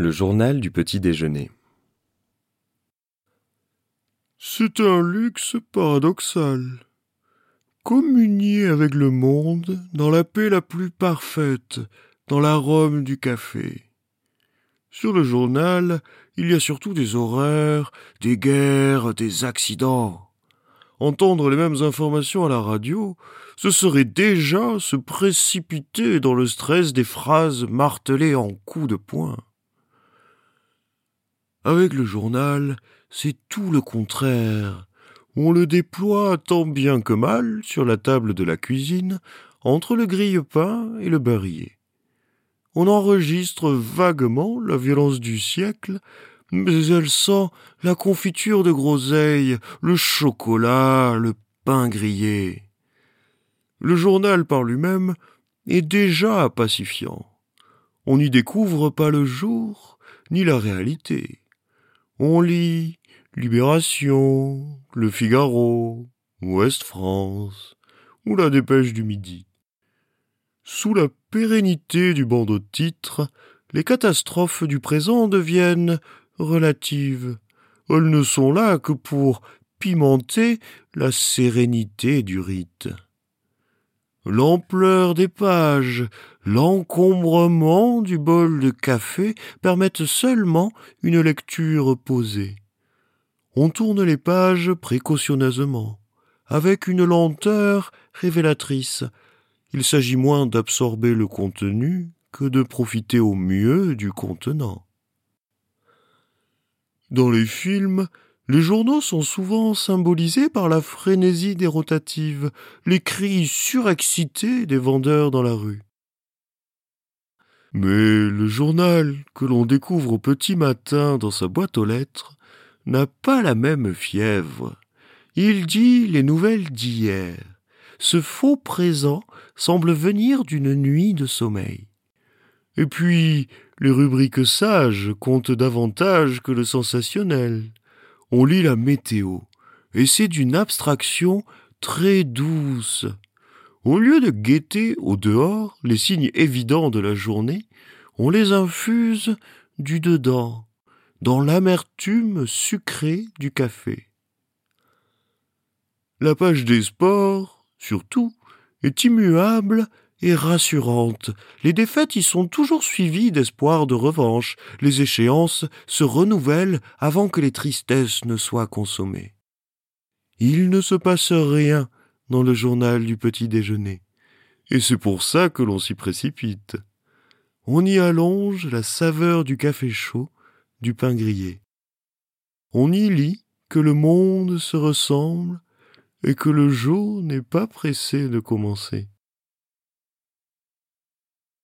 Le journal du petit déjeuner. C'est un luxe paradoxal. Communier avec le monde dans la paix la plus parfaite, dans l'arôme du café. Sur le journal, il y a surtout des horreurs, des guerres, des accidents. Entendre les mêmes informations à la radio, ce serait déjà se précipiter dans le stress des phrases martelées en coups de poing. Avec le journal, c'est tout le contraire. On le déploie tant bien que mal sur la table de la cuisine, entre le grille-pain et le beurrier. On enregistre vaguement la violence du siècle, mais elle sent la confiture de groseille, le chocolat, le pain grillé. Le journal par lui-même est déjà pacifiant. On n'y découvre pas le jour ni la réalité. On lit Libération, Le Figaro, Ouest France ou la Dépêche du Midi. Sous la pérennité du bandeau de titre, les catastrophes du présent deviennent relatives. Elles ne sont là que pour pimenter la sérénité du rite. L'ampleur des pages, l'encombrement du bol de café permettent seulement une lecture posée. On tourne les pages précautionneusement, avec une lenteur révélatrice. Il s'agit moins d'absorber le contenu que de profiter au mieux du contenant. Dans les films, les journaux sont souvent symbolisés par la frénésie des rotatives, les cris surexcités des vendeurs dans la rue. Mais le journal que l'on découvre au petit matin dans sa boîte aux lettres n'a pas la même fièvre. Il dit les nouvelles d'hier. Ce faux présent semble venir d'une nuit de sommeil. Et puis, les rubriques sages comptent davantage que le sensationnel. On lit la météo, et c'est d'une abstraction très douce. Au lieu de guetter au dehors les signes évidents de la journée, on les infuse du dedans, dans l'amertume sucrée du café. La page des sports, surtout, est immuable et rassurante. Les défaites y sont toujours suivies d'espoir de revanche. Les échéances se renouvellent avant que les tristesses ne soient consommées. Il ne se passe rien dans le journal du petit déjeuner. Et c'est pour ça que l'on s'y précipite. On y allonge la saveur du café chaud, du pain grillé. On y lit que le monde se ressemble et que le jour n'est pas pressé de commencer.